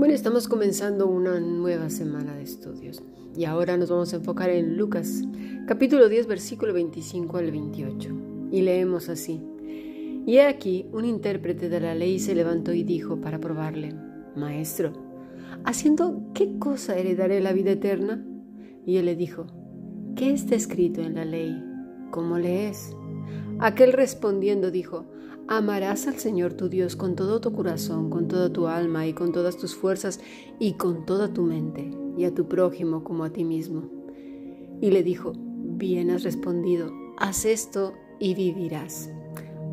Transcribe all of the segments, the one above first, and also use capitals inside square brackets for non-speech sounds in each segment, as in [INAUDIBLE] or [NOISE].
Bueno, estamos comenzando una nueva semana de estudios y ahora nos vamos a enfocar en Lucas, capítulo 10, versículo 25 al 28. Y leemos así. Y he aquí, un intérprete de la ley se levantó y dijo para probarle, Maestro, ¿haciendo qué cosa heredaré la vida eterna? Y él le dijo, ¿qué está escrito en la ley? ¿Cómo lees? Aquel respondiendo dijo, Amarás al Señor tu Dios con todo tu corazón, con toda tu alma y con todas tus fuerzas y con toda tu mente, y a tu prójimo como a ti mismo. Y le dijo, bien has respondido, haz esto y vivirás.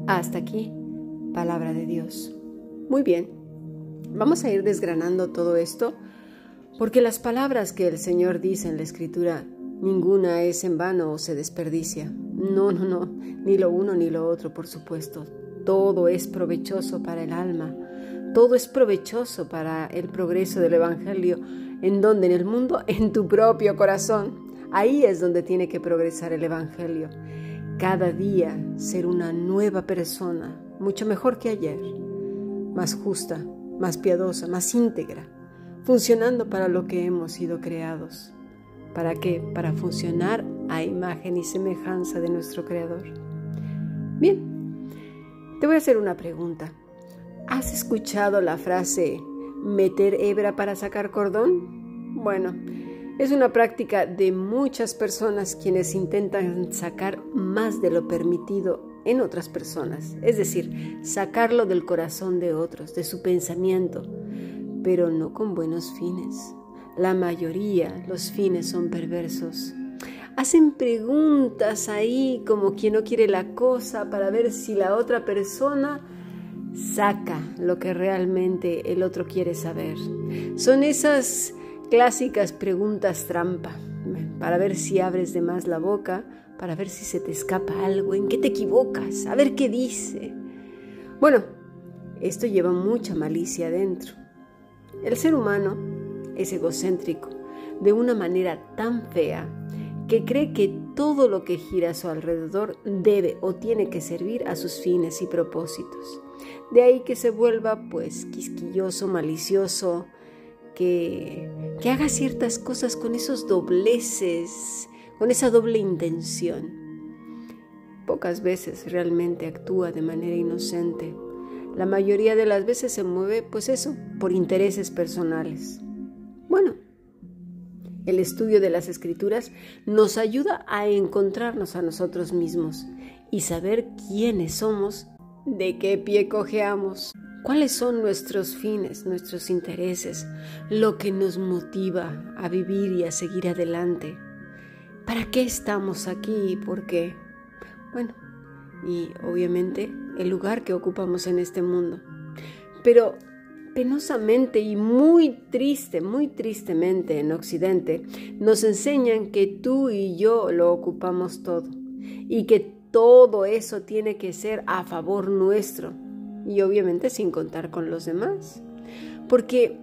Hasta aquí, palabra de Dios. Muy bien, vamos a ir desgranando todo esto, porque las palabras que el Señor dice en la Escritura, ninguna es en vano o se desperdicia. No, no, no, ni lo uno ni lo otro, por supuesto todo es provechoso para el alma, todo es provechoso para el progreso del Evangelio. ¿En donde En el mundo, [LAUGHS] en tu propio corazón. Ahí es donde tiene que progresar el Evangelio. Cada día ser una nueva persona, mucho mejor que ayer, más justa, más piadosa, más íntegra, funcionando para lo que hemos sido creados. ¿Para qué? Para funcionar a imagen y semejanza de nuestro Creador. Bien, te voy a hacer una pregunta. ¿Has escuchado la frase meter hebra para sacar cordón? Bueno, es una práctica de muchas personas quienes intentan sacar más de lo permitido en otras personas, es decir, sacarlo del corazón de otros, de su pensamiento, pero no con buenos fines. La mayoría, los fines son perversos hacen preguntas ahí como quien no quiere la cosa para ver si la otra persona saca lo que realmente el otro quiere saber. Son esas clásicas preguntas trampa, para ver si abres de más la boca, para ver si se te escapa algo, en qué te equivocas, a ver qué dice. Bueno, esto lleva mucha malicia adentro. El ser humano es egocéntrico de una manera tan fea que cree que todo lo que gira a su alrededor debe o tiene que servir a sus fines y propósitos. De ahí que se vuelva pues quisquilloso, malicioso, que, que haga ciertas cosas con esos dobleces, con esa doble intención. Pocas veces realmente actúa de manera inocente. La mayoría de las veces se mueve pues eso, por intereses personales. El estudio de las escrituras nos ayuda a encontrarnos a nosotros mismos y saber quiénes somos, de qué pie cojeamos, cuáles son nuestros fines, nuestros intereses, lo que nos motiva a vivir y a seguir adelante. ¿Para qué estamos aquí y por qué? Bueno, y obviamente el lugar que ocupamos en este mundo. Pero penosamente y muy triste, muy tristemente en Occidente, nos enseñan que tú y yo lo ocupamos todo y que todo eso tiene que ser a favor nuestro y obviamente sin contar con los demás. Porque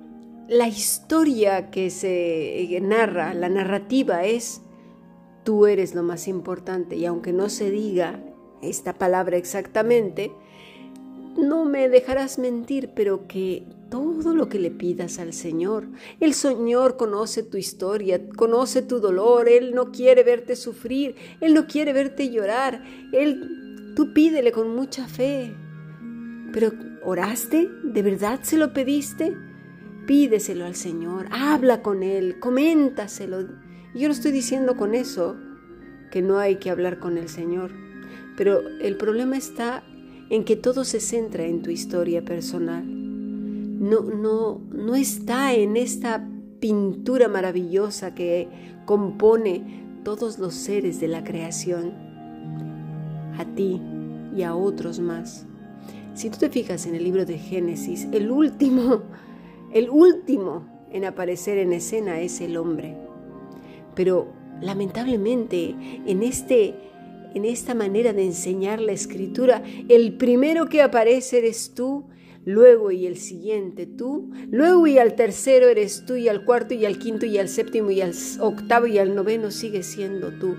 la historia que se narra, la narrativa es, tú eres lo más importante y aunque no se diga esta palabra exactamente, no me dejarás mentir, pero que todo lo que le pidas al Señor. El Señor conoce tu historia, conoce tu dolor, Él no quiere verte sufrir, Él no quiere verte llorar, Él, tú pídele con mucha fe. Pero, ¿oraste? ¿De verdad se lo pediste? Pídeselo al Señor, habla con Él, coméntaselo. Yo no estoy diciendo con eso que no hay que hablar con el Señor, pero el problema está en que todo se centra en tu historia personal no, no, no está en esta pintura maravillosa que compone todos los seres de la creación, a ti y a otros más. Si tú te fijas en el libro de Génesis, el último, el último en aparecer en escena es el hombre. Pero lamentablemente en este en esta manera de enseñar la escritura, el primero que aparece eres tú luego y el siguiente tú, luego y al tercero eres tú y al cuarto y al quinto y al séptimo y al octavo y al noveno sigue siendo tú.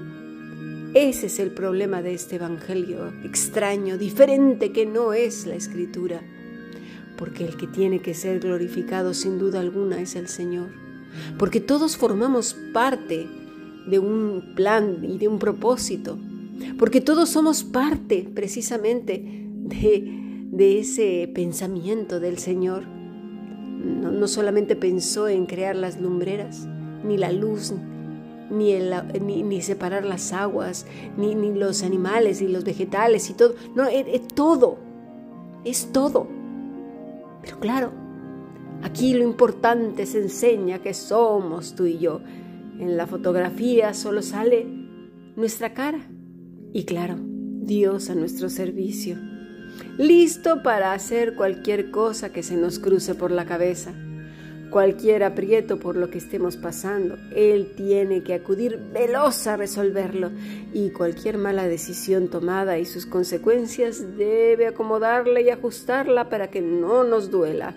Ese es el problema de este Evangelio extraño, diferente que no es la escritura. porque el que tiene que ser glorificado sin duda alguna es el Señor, porque todos formamos parte de un plan y de un propósito, porque todos somos parte precisamente de, ese pensamiento del Señor. No, solamente pensó en crear las lumbreras, ni la luz, ni, ni, separar las aguas, ni, ni, los animales y los vegetales y todo. No, es, es todo, es todo. Pero claro, aquí lo importante se enseña que somos tú y yo. En la fotografía solo sale nuestra cara y claro, Dios a nuestro servicio, listo para hacer cualquier cosa que se nos cruce por la cabeza, cualquier aprieto por lo que estemos pasando. Él tiene que acudir veloz a resolverlo y cualquier mala decisión tomada y sus consecuencias debe acomodarla y ajustarla para que no nos duela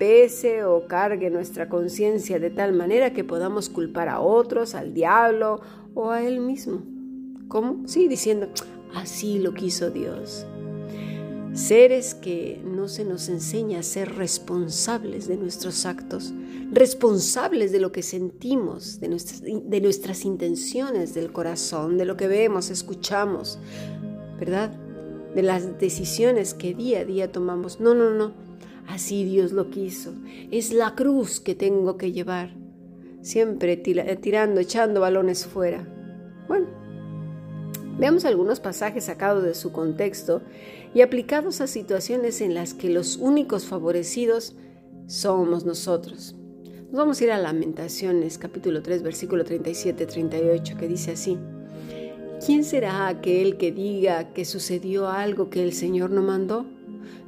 pese o cargue nuestra conciencia de tal manera que podamos culpar a otros, al diablo o a él mismo. ¿Cómo? Sí, diciendo, así lo quiso Dios. Seres que no se nos enseña a ser responsables de nuestros actos, responsables de lo que sentimos, de nuestras, intenciones del corazón, de lo que vemos, escuchamos, ¿verdad? De las decisiones que día a día tomamos. No, no, no. Así Dios lo quiso. Es la cruz que tengo que llevar. Siempre tirando, echando balones fuera. Bueno, veamos algunos pasajes sacados de su contexto y aplicados a situaciones en las que los únicos favorecidos somos nosotros. Nos vamos a ir a Lamentaciones, capítulo 3, versículo 37-38, que dice así. ¿Quién será aquel que diga que sucedió algo que el Señor no mandó?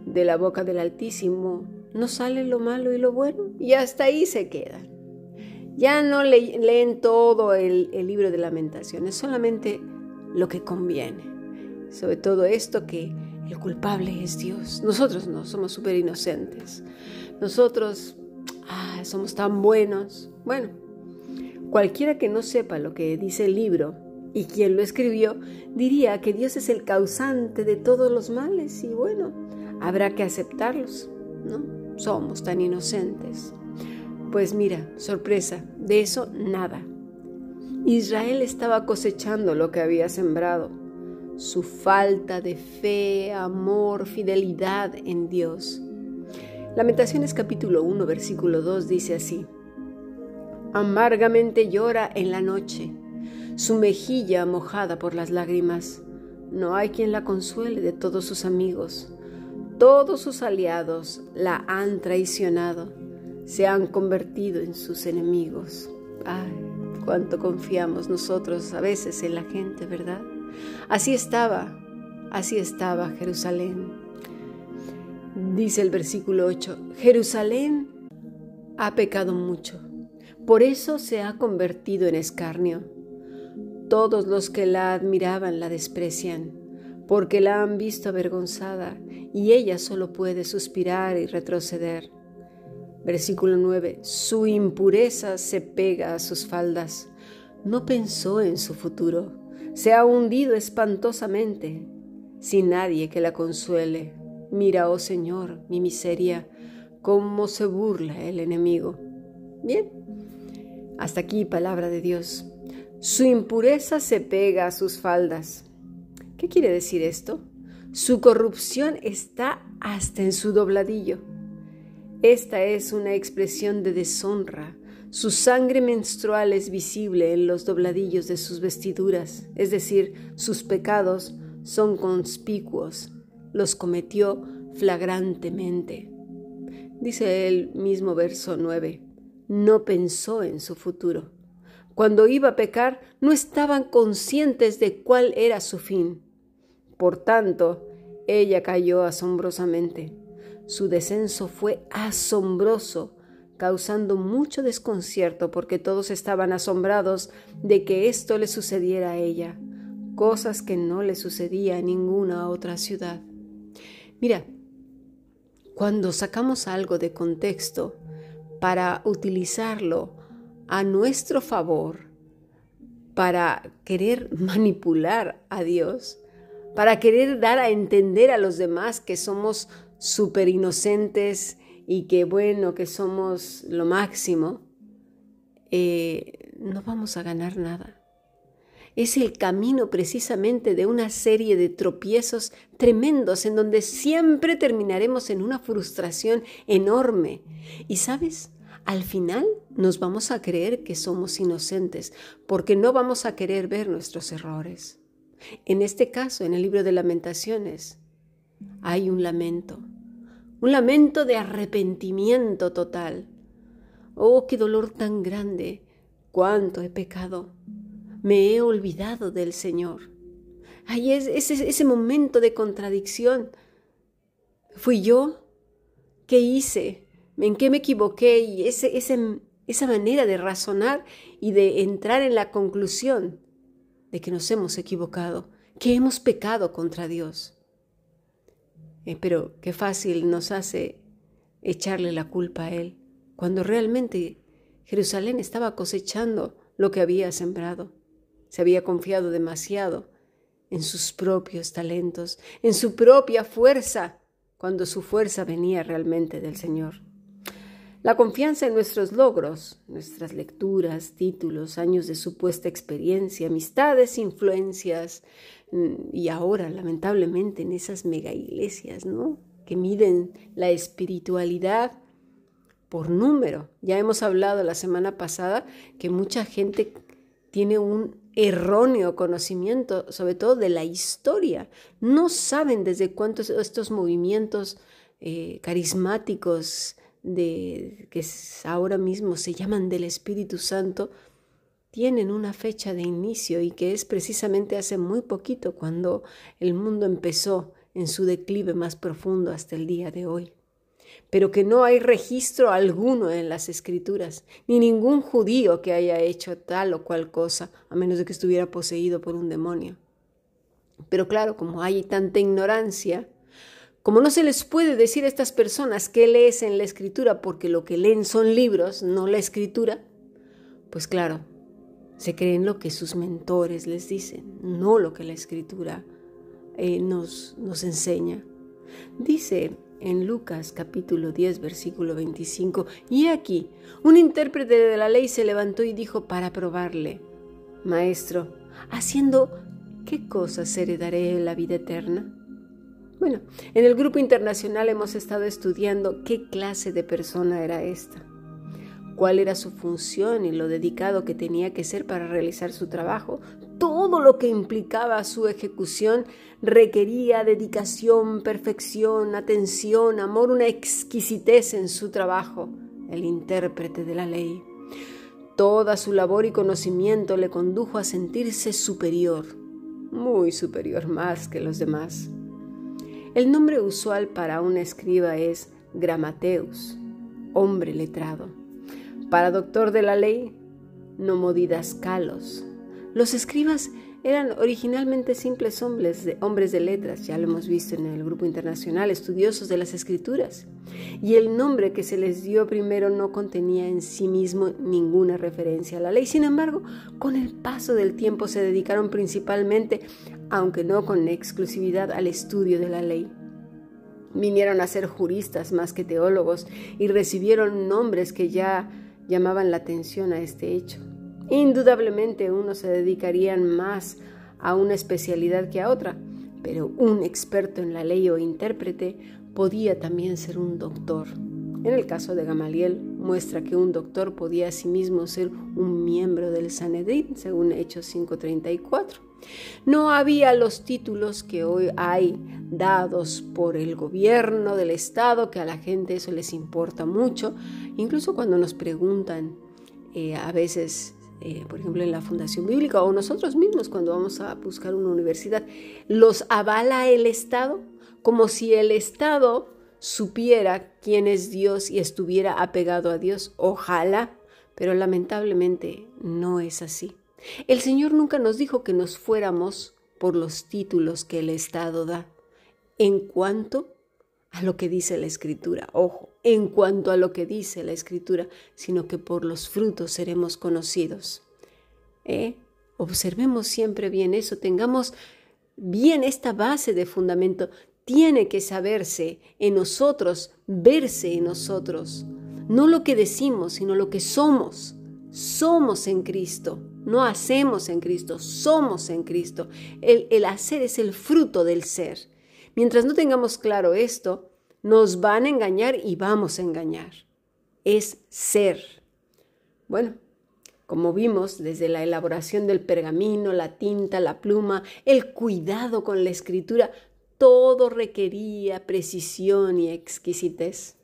de la boca del Altísimo no sale lo malo y lo bueno y hasta ahí se quedan. Ya no leen todo el, libro de lamentaciones, solamente lo que conviene. Sobre todo esto que el culpable es Dios. Nosotros no, somos súper inocentes. Nosotros ah, somos tan buenos. Bueno, cualquiera que no sepa lo que dice el libro y quien lo escribió, diría que Dios es el causante de todos los males. Y bueno, habrá que aceptarlos, ¿no? Somos tan inocentes. Pues mira, sorpresa, de eso nada. Israel estaba cosechando lo que había sembrado, su falta de fe, amor, fidelidad en Dios. Lamentaciones capítulo 1, versículo 2 dice así, Amargamente llora en la noche, su mejilla mojada por las lágrimas. No hay quien la consuele de todos sus amigos. Todos sus aliados la han traicionado, se han convertido en sus enemigos. Ay, cuánto confiamos nosotros a veces en la gente, ¿verdad? Así estaba, así estaba Jerusalén. Dice el versículo 8, Jerusalén ha pecado mucho, por eso se ha convertido en escarnio. Todos los que la admiraban la desprecian porque la han visto avergonzada y ella solo puede suspirar y retroceder. Versículo 9. Su impureza se pega a sus faldas. No pensó en su futuro. Se ha hundido espantosamente, sin nadie que la consuele. Mira, oh Señor, mi miseria, cómo se burla el enemigo. Bien, hasta aquí palabra de Dios. Su impureza se pega a sus faldas. ¿Qué quiere decir esto? Su corrupción está hasta en su dobladillo. Esta es una expresión de deshonra. Su sangre menstrual es visible en los dobladillos de sus vestiduras, es decir, sus pecados son conspicuos. Los cometió flagrantemente. Dice el mismo verso 9, no pensó en su futuro. Cuando iba a pecar, no estaban conscientes de cuál era su fin. Por tanto, ella cayó asombrosamente. Su descenso fue asombroso, causando mucho desconcierto porque todos estaban asombrados de que esto le sucediera a ella, cosas que no le sucedía a ninguna otra ciudad. Mira, cuando sacamos algo de contexto para utilizarlo a nuestro favor, para querer manipular a Dios, para querer dar a entender a los demás que somos súper inocentes y que bueno, que somos lo máximo, eh, no vamos a ganar nada. Es el camino precisamente de una serie de tropiezos tremendos en donde siempre terminaremos en una frustración enorme. Y sabes, al final nos vamos a creer que somos inocentes porque no vamos a querer ver nuestros errores. En este caso, en el libro de lamentaciones, hay un lamento, un lamento de arrepentimiento total. Oh, qué dolor tan grande, cuánto he pecado me he olvidado del Señor. Ahí es ese, momento de contradicción. ¿Fui yo? ¿Qué hice? ¿En qué me equivoqué? Y ese, esa manera de razonar y de entrar en la conclusión de que nos hemos equivocado, que hemos pecado contra Dios. Eh, pero qué fácil nos hace echarle la culpa a Él, cuando realmente Jerusalén estaba cosechando lo que había sembrado. Se había confiado demasiado en sus propios talentos, en su propia fuerza, cuando su fuerza venía realmente del Señor. La confianza en nuestros logros, nuestras lecturas, títulos, años de supuesta experiencia, amistades, influencias, y ahora, lamentablemente, en esas mega iglesias, ¿no? Que miden la espiritualidad por número. Ya hemos hablado la semana pasada que mucha gente tiene un erróneo conocimiento, sobre todo de la historia. No saben desde cuántos estos movimientos eh, carismáticos de, que ahora mismo se llaman del Espíritu Santo, tienen una fecha de inicio y que es precisamente hace muy poquito cuando el mundo empezó en su declive más profundo hasta el día de hoy pero que no hay registro alguno en las escrituras, ni ningún judío que haya hecho tal o cual cosa, a menos de que estuviera poseído por un demonio. Pero claro, como hay tanta ignorancia, como no se les puede decir a estas personas qué lees en la escritura, porque lo que leen son libros, no la escritura, pues claro, se creen lo que sus mentores les dicen, no lo que la escritura eh, nos, nos enseña. Dice en Lucas capítulo 10 versículo 25, y aquí un intérprete de la ley se levantó y dijo para probarle, Maestro, haciendo qué cosas heredaré la vida eterna? Bueno, en el grupo internacional hemos estado estudiando qué clase de persona era esta, cuál era su función y lo dedicado que tenía que ser para realizar su trabajo, todo lo que implicaba su ejecución requería dedicación, perfección, atención, amor, una exquisitez en su trabajo, el intérprete de la ley. Toda su labor y conocimiento le condujo a sentirse superior, muy superior más que los demás. El nombre usual para un escriba es gramateus, hombre letrado. Para doctor de la ley, nomodidascalos, los escribas eran originalmente simples hombres de, hombres de letras, ya lo hemos visto en el grupo internacional, estudiosos de las escrituras, y el nombre que se les dio primero no contenía en sí mismo ninguna referencia a la ley. Sin embargo, con el paso del tiempo se dedicaron principalmente, aunque no con exclusividad, al estudio de la ley. Vinieron a ser juristas más que teólogos y recibieron nombres que ya llamaban la atención a este hecho. Indudablemente unos se dedicarían más a una especialidad que a otra, pero un experto en la ley o intérprete podía también ser un doctor. En el caso de Gamaliel, muestra que un doctor podía asimismo ser un miembro del Sanedrín, según Hechos 5:34. No había los títulos que hoy hay dados por el gobierno del Estado, que a la gente eso les importa mucho, incluso cuando nos preguntan eh, a veces eh, por ejemplo, en la Fundación Bíblica o nosotros mismos cuando vamos a buscar una universidad, los avala el Estado como si el Estado supiera quién es Dios y estuviera apegado a Dios. Ojalá, pero lamentablemente no es así. El Señor nunca nos dijo que nos fuéramos por los títulos que el Estado da. En cuanto a lo que dice la escritura. Ojo, en cuanto a lo que dice la escritura, sino que por los frutos seremos conocidos. ¿Eh? Observemos siempre bien eso, tengamos bien esta base de fundamento. tiene que saberse en nosotros, verse en nosotros. No lo que decimos, sino lo que somos. Somos en Cristo. No hacemos en Cristo, somos en Cristo. El, hacer es el fruto del ser. Mientras no tengamos claro esto, nos van a engañar y vamos a engañar. Es ser. Bueno, como vimos desde la elaboración del pergamino, la tinta, la pluma, el cuidado con la escritura, todo requería precisión y exquisitez.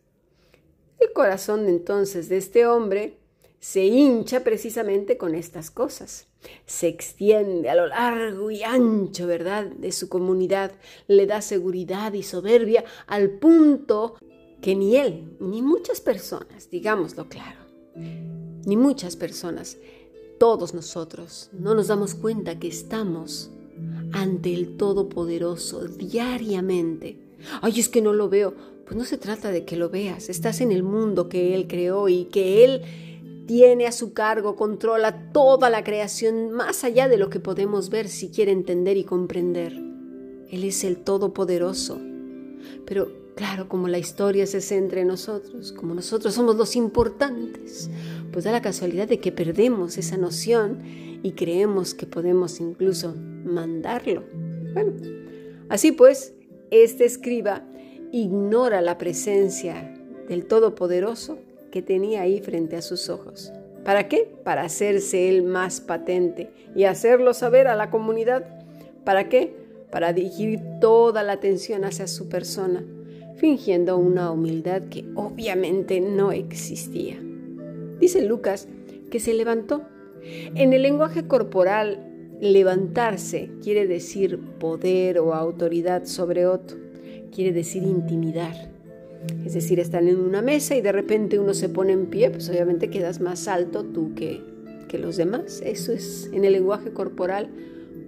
El corazón entonces de este hombre se hincha precisamente con estas cosas. Se extiende a lo largo y ancho, ¿verdad?, de su comunidad, le da seguridad y soberbia al punto que ni él, ni muchas personas, digámoslo claro, ni muchas personas, todos nosotros, no nos damos cuenta que estamos ante el Todopoderoso diariamente. Ay, es que no lo veo. Pues no se trata de que lo veas. Estás en el mundo que Él creó y que Él tiene a su cargo, controla toda la creación más allá de lo que podemos ver si quiere entender y comprender. Él es el Todopoderoso. Pero claro, como la historia se centra en nosotros, como nosotros somos los importantes, pues da la casualidad de que perdemos esa noción y creemos que podemos incluso mandarlo. Bueno, así pues, este escriba ignora la presencia del Todopoderoso que tenía ahí frente a sus ojos. ¿Para qué? Para hacerse él más patente y hacerlo saber a la comunidad. ¿Para qué? Para dirigir toda la atención hacia su persona, fingiendo una humildad que obviamente no existía. Dice Lucas que se levantó. En el lenguaje corporal, levantarse quiere decir poder o autoridad sobre otro, quiere decir intimidar. Es decir, están en una mesa y de repente uno se pone en pie, pues obviamente quedas más alto tú que, que los demás. Eso es en el lenguaje corporal,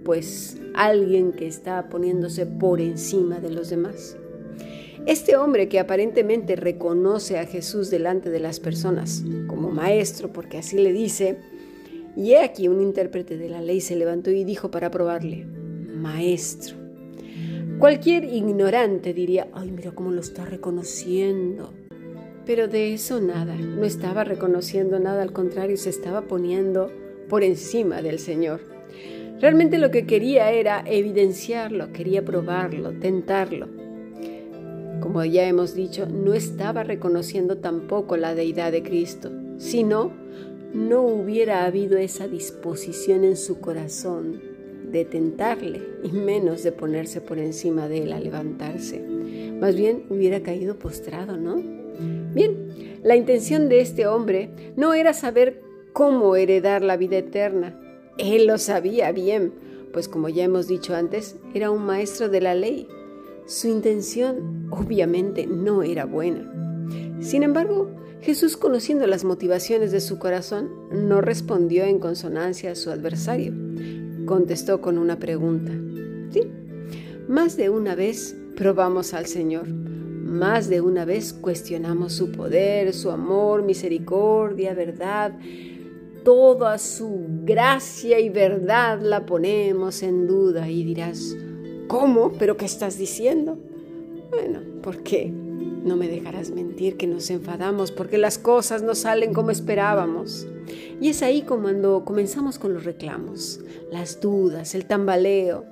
pues alguien que está poniéndose por encima de los demás. Este hombre que aparentemente reconoce a Jesús delante de las personas como maestro, porque así le dice, y he aquí un intérprete de la ley se levantó y dijo para probarle, maestro. Cualquier ignorante diría, ay, mira cómo lo está reconociendo. Pero de eso nada, no estaba reconociendo nada, al contrario, se estaba poniendo por encima del Señor. Realmente lo que quería era evidenciarlo, quería probarlo, tentarlo. Como ya hemos dicho, no estaba reconociendo tampoco la deidad de Cristo, sino no hubiera habido esa disposición en su corazón de tentarle y menos de ponerse por encima de él a levantarse. Más bien hubiera caído postrado, ¿no? Bien, la intención de este hombre no era saber cómo heredar la vida eterna. Él lo sabía bien, pues como ya hemos dicho antes, era un maestro de la ley. Su intención obviamente no era buena. Sin embargo, Jesús, conociendo las motivaciones de su corazón, no respondió en consonancia a su adversario contestó con una pregunta. Sí, más de una vez probamos al Señor, más de una vez cuestionamos su poder, su amor, misericordia, verdad. Toda su gracia y verdad la ponemos en duda y dirás, ¿cómo? ¿Pero qué estás diciendo? Bueno, ¿por qué? No me dejarás mentir que nos enfadamos porque las cosas no salen como esperábamos. Y es ahí cuando comenzamos con los reclamos, las dudas, el tambaleo.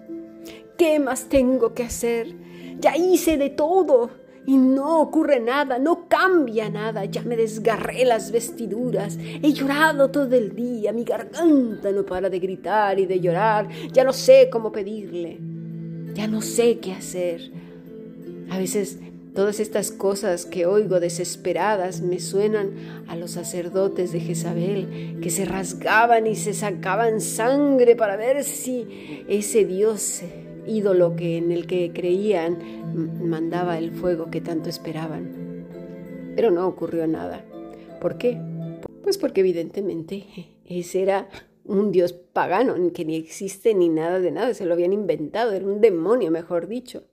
¿Qué más tengo que hacer? Ya hice de todo y no ocurre nada, no cambia nada. Ya me desgarré las vestiduras, he llorado todo el día, mi garganta no para de gritar y de llorar, ya no sé cómo pedirle, ya no sé qué hacer. A veces Todas estas cosas que oigo desesperadas me suenan a los sacerdotes de Jezabel que se rasgaban y se sacaban sangre para ver si ese Dios ídolo que en el que creían mandaba el fuego que tanto esperaban. Pero no ocurrió nada. ¿Por qué? Pues porque evidentemente ese era un dios pagano que ni existe ni nada de nada, se lo habían inventado, era un demonio, mejor dicho,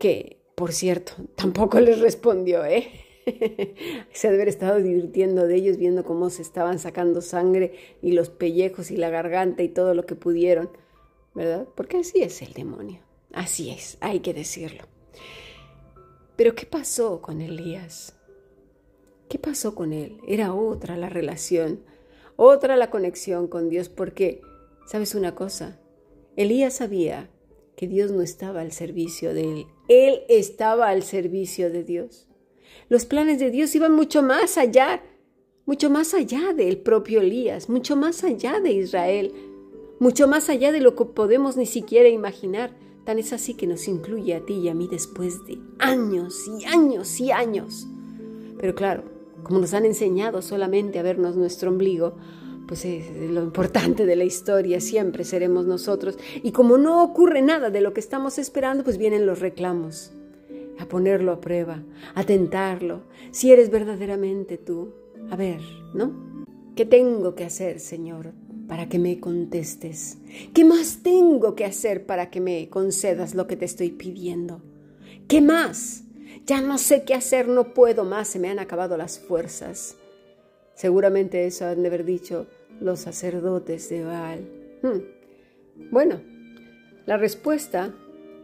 que por cierto, tampoco les respondió, ¿eh? [LAUGHS] se ha haber estado divirtiendo de ellos viendo cómo se estaban sacando sangre y los pellejos y la garganta y todo lo que pudieron, ¿verdad? Porque así es el demonio, así es, hay que decirlo. Pero ¿qué pasó con Elías? ¿Qué pasó con él? Era otra la relación, otra la conexión con Dios, porque, ¿sabes una cosa? Elías sabía que Dios no estaba al servicio de él, él estaba al servicio de Dios. Los planes de Dios iban mucho más allá, mucho más allá del propio Elías, mucho más allá de Israel, mucho más allá de lo que podemos ni siquiera imaginar. Tan es así que nos incluye a ti y a mí después de años y años y años. Pero claro, como nos han enseñado solamente a vernos nuestro ombligo, pues es lo importante de la historia, siempre seremos nosotros. Y como no ocurre nada de lo que estamos esperando, pues vienen los reclamos, a ponerlo a prueba, a tentarlo, si eres verdaderamente tú. A ver, ¿no? ¿Qué tengo que hacer, Señor, para que me contestes? ¿Qué más tengo que hacer para que me concedas lo que te estoy pidiendo? ¿Qué más? Ya no sé qué hacer, no puedo más, se me han acabado las fuerzas. Seguramente eso han de haber dicho los sacerdotes de Baal. Hmm. Bueno, la respuesta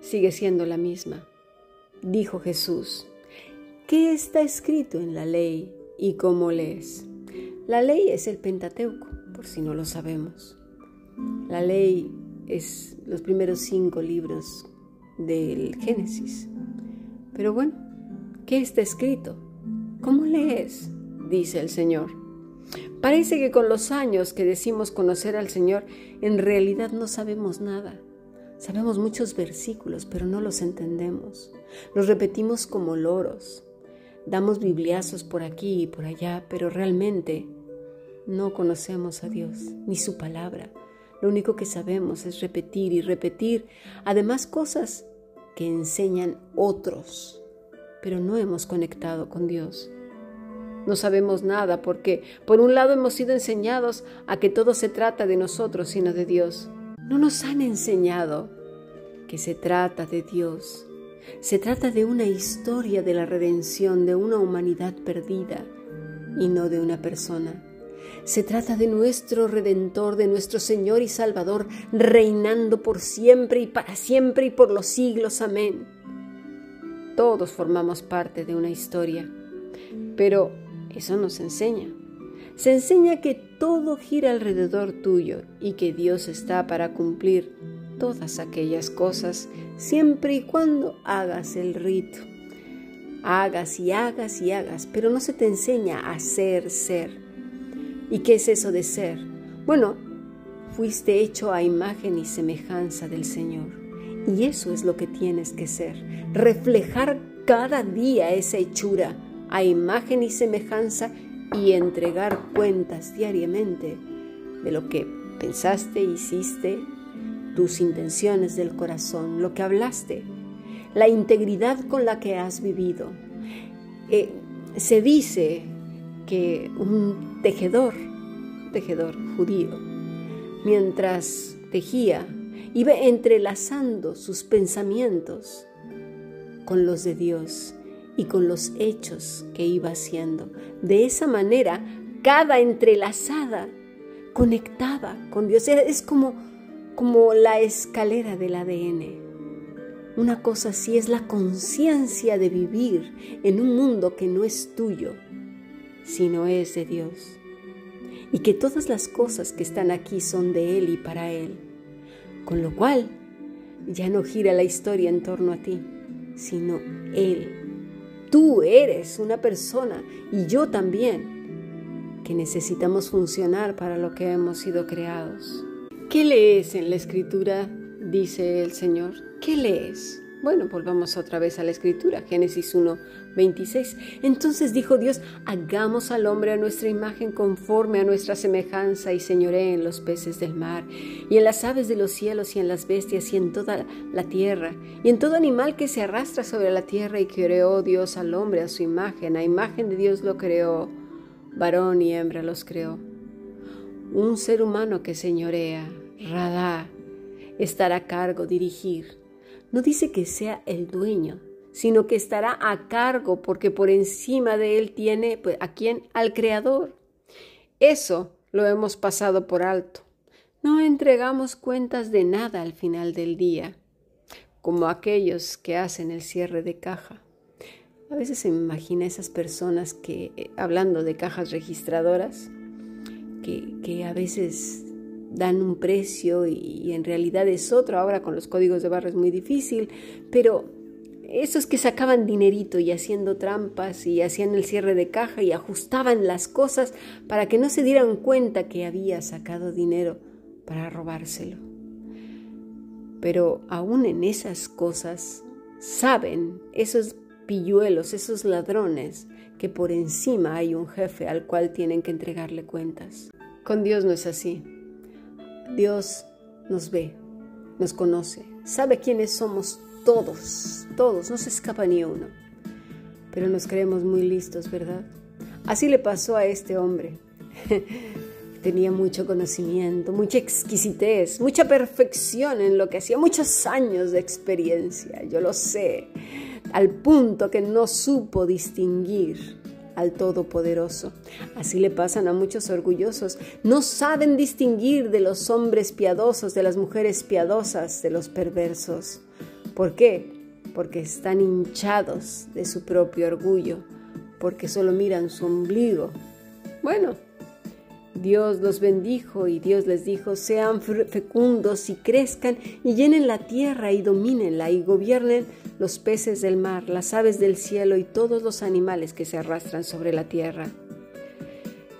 sigue siendo la misma. Dijo Jesús, ¿qué está escrito en la ley y cómo lees? La ley es el Pentateuco, por si no lo sabemos. La ley es los primeros cinco libros del Génesis. Pero bueno, ¿qué está escrito? ¿Cómo lees? dice el Señor. Parece que con los años que decimos conocer al Señor, en realidad no sabemos nada. Sabemos muchos versículos, pero no los entendemos. Los repetimos como loros. Damos bibliazos por aquí y por allá, pero realmente no conocemos a Dios ni su palabra. Lo único que sabemos es repetir y repetir, además cosas que enseñan otros, pero no hemos conectado con Dios. No sabemos nada porque, por un lado, hemos sido enseñados a que todo se trata de nosotros, sino de Dios. No nos han enseñado que se trata de Dios. Se trata de una historia de la redención de una humanidad perdida y no de una persona. Se trata de nuestro Redentor, de nuestro Señor y Salvador, reinando por siempre y para siempre y por los siglos. Amén. Todos formamos parte de una historia, pero eso nos enseña. Se enseña que todo gira alrededor tuyo y que Dios está para cumplir todas aquellas cosas siempre y cuando hagas el rito. Hagas y hagas y hagas, pero no se te enseña a ser ser. ¿Y qué es eso de ser? Bueno, fuiste hecho a imagen y semejanza del Señor. Y eso es lo que tienes que ser, reflejar cada día esa hechura a imagen y semejanza y entregar cuentas diariamente de lo que pensaste, hiciste, tus intenciones del corazón, lo que hablaste, la integridad con la que has vivido. Eh, se dice que un tejedor, tejedor judío, mientras tejía, iba entrelazando sus pensamientos con los de Dios y con los hechos que iba haciendo. De esa manera, cada entrelazada conectaba con Dios. Es como, como la escalera del ADN. Una cosa así es la conciencia de vivir en un mundo que no es tuyo, sino es de Dios. Y que todas las cosas que están aquí son de Él y para Él. Con lo cual, ya no gira la historia en torno a ti, sino Él Tú eres una persona y yo también que necesitamos funcionar para lo que hemos sido creados. ¿Qué lees en la escritura? dice el Señor. ¿Qué lees? Bueno, volvamos otra vez a la escritura, Génesis 1, 26. Entonces dijo Dios, hagamos al hombre a nuestra imagen conforme a nuestra semejanza y señoré en los peces del mar, y en las aves de los cielos, y en las bestias, y en toda la tierra, y en todo animal que se arrastra sobre la tierra, y creó Dios al hombre a su imagen, a imagen de Dios lo creó, varón y hembra los creó. Un ser humano que señorea, radá, estará a cargo, dirigir no dice que sea el dueño, sino que estará a cargo porque por encima de él tiene pues, a quién, al creador. Eso lo hemos pasado por alto. No entregamos cuentas de nada al final del día. como aquellos que hacen el cierre de caja. A veces se imagina esas personas que, eh, hablando de cajas registradoras, que, que a veces dan un precio y, en realidad es otro. Ahora con los códigos de barra es muy difícil, pero esos que sacaban dinerito y haciendo trampas y hacían el cierre de caja y ajustaban las cosas para que no se dieran cuenta que había sacado dinero para robárselo. Pero aún en esas cosas saben esos pilluelos, esos ladrones, que por encima hay un jefe al cual tienen que entregarle cuentas. Con Dios no es así. Dios nos ve, nos conoce, sabe quiénes somos todos, todos, no se escapa ni uno. Pero nos creemos muy listos, ¿verdad? Así le pasó a este hombre. [LAUGHS] Tenía mucho conocimiento, mucha exquisitez, mucha perfección en lo que hacía, muchos años de experiencia, yo lo sé, al punto que no supo distinguir al Todopoderoso. Así le pasan a muchos orgullosos. No saben distinguir de los hombres piadosos, de las mujeres piadosas, de los perversos. ¿Por qué? Porque están hinchados de su propio orgullo, porque solo miran su ombligo. Bueno, Dios los bendijo y Dios les dijo, sean fecundos y crezcan y llenen la tierra y domínenla y gobiernen los peces del mar, las aves del cielo y todos los animales que se arrastran sobre la tierra.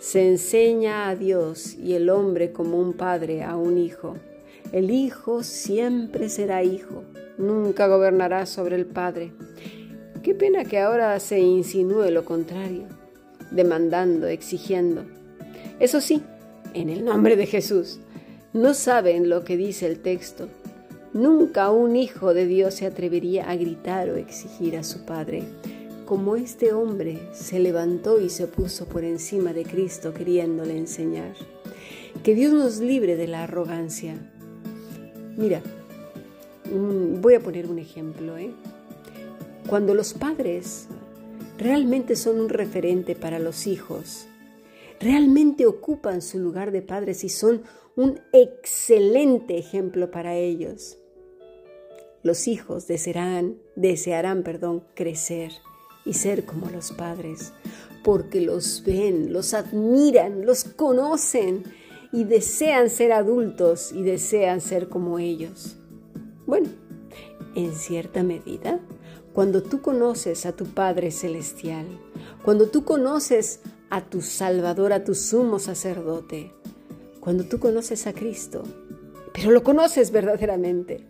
Se enseña a Dios y el hombre como un padre a un hijo. El hijo siempre será hijo, nunca gobernará sobre el padre. Qué pena que ahora se insinúe lo contrario, demandando, exigiendo. Eso sí, en el nombre de Jesús. No saben lo que dice el texto, Nunca un hijo de Dios se atrevería a gritar o exigir a su padre. Como este hombre se levantó y se puso por encima de Cristo queriéndole enseñar. Que Dios nos libre de la arrogancia. Mira, voy a poner un ejemplo. ¿eh? Cuando los padres realmente son un referente para los hijos, realmente ocupan su lugar de padres y son un excelente ejemplo para ellos los hijos desearán, desearán perdón, crecer y ser como los padres, porque los ven, los admiran, los conocen y desean ser adultos y desean ser como ellos. Bueno, en cierta medida, cuando tú conoces a tu Padre Celestial, cuando tú conoces a tu Salvador, a tu sumo sacerdote, cuando tú conoces a Cristo, pero lo conoces verdaderamente,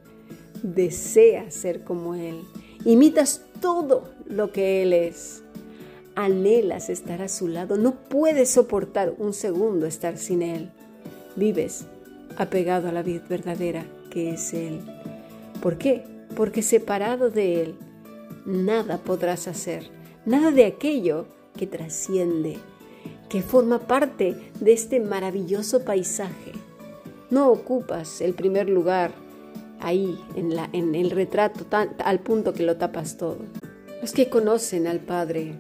deseas ser como Él, imitas todo lo que Él es, anhelas estar a su lado, no puedes soportar un segundo estar sin Él, vives apegado a la vida verdadera que es Él. ¿Por qué? Porque separado de Él, nada podrás hacer, nada de aquello que trasciende, que forma parte de este maravilloso paisaje. No ocupas el primer lugar ahí en, la, en el retrato al punto que lo tapas todo. Los que conocen al Padre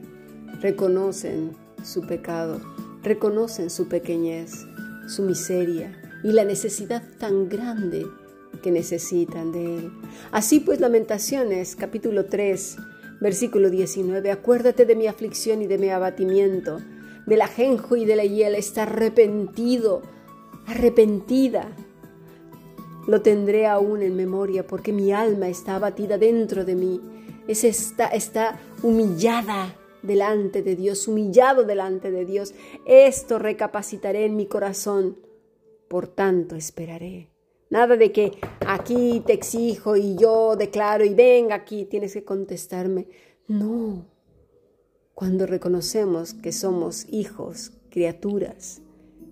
reconocen su pecado, reconocen su pequeñez, su miseria y la necesidad tan grande que necesitan de Él. Así pues, Lamentaciones capítulo 3, versículo 19, acuérdate de mi aflicción y de mi abatimiento, del ajenjo y de la hiel, está arrepentido, arrepentida lo tendré aún en memoria porque mi alma está abatida dentro de mí. Es está, está humillada delante de Dios, humillado delante de Dios. Esto recapacitaré en mi corazón. Por tanto esperaré. Nada de que aquí te exijo y yo declaro y venga aquí, tienes que contestarme. No. Cuando reconocemos que somos hijos, criaturas,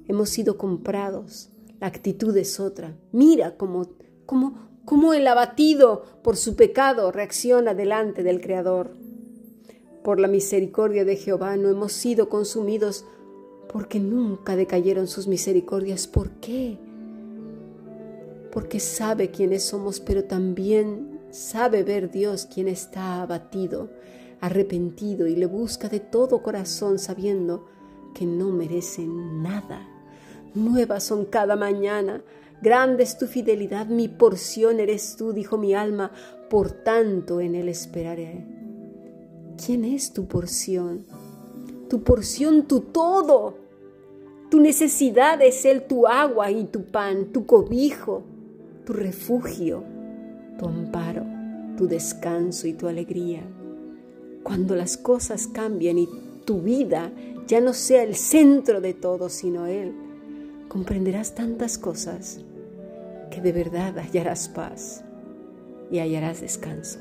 hemos sido comprados, la actitud es otra. Mira cómo, cómo, cómo el abatido por su pecado reacciona delante del Creador. Por la misericordia de Jehová no hemos sido consumidos porque nunca decayeron sus misericordias. ¿Por qué? Porque sabe quiénes somos, pero también sabe ver Dios quien está abatido, arrepentido y le busca de todo corazón sabiendo que no merece nada Nuevas son cada mañana. Grande es tu fidelidad, mi porción eres tú, dijo mi alma. por tanto en Él esperaré. ¿Quién es tu porción? Tu porción, tu todo. Tu necesidad es Él, tu agua y tu pan, tu cobijo, tu refugio, tu amparo, tu descanso y tu alegría. Cuando las cosas cambien y tu vida ya no sea el centro de todo, sino Él, comprenderás tantas cosas que de verdad hallarás paz y hallarás descanso.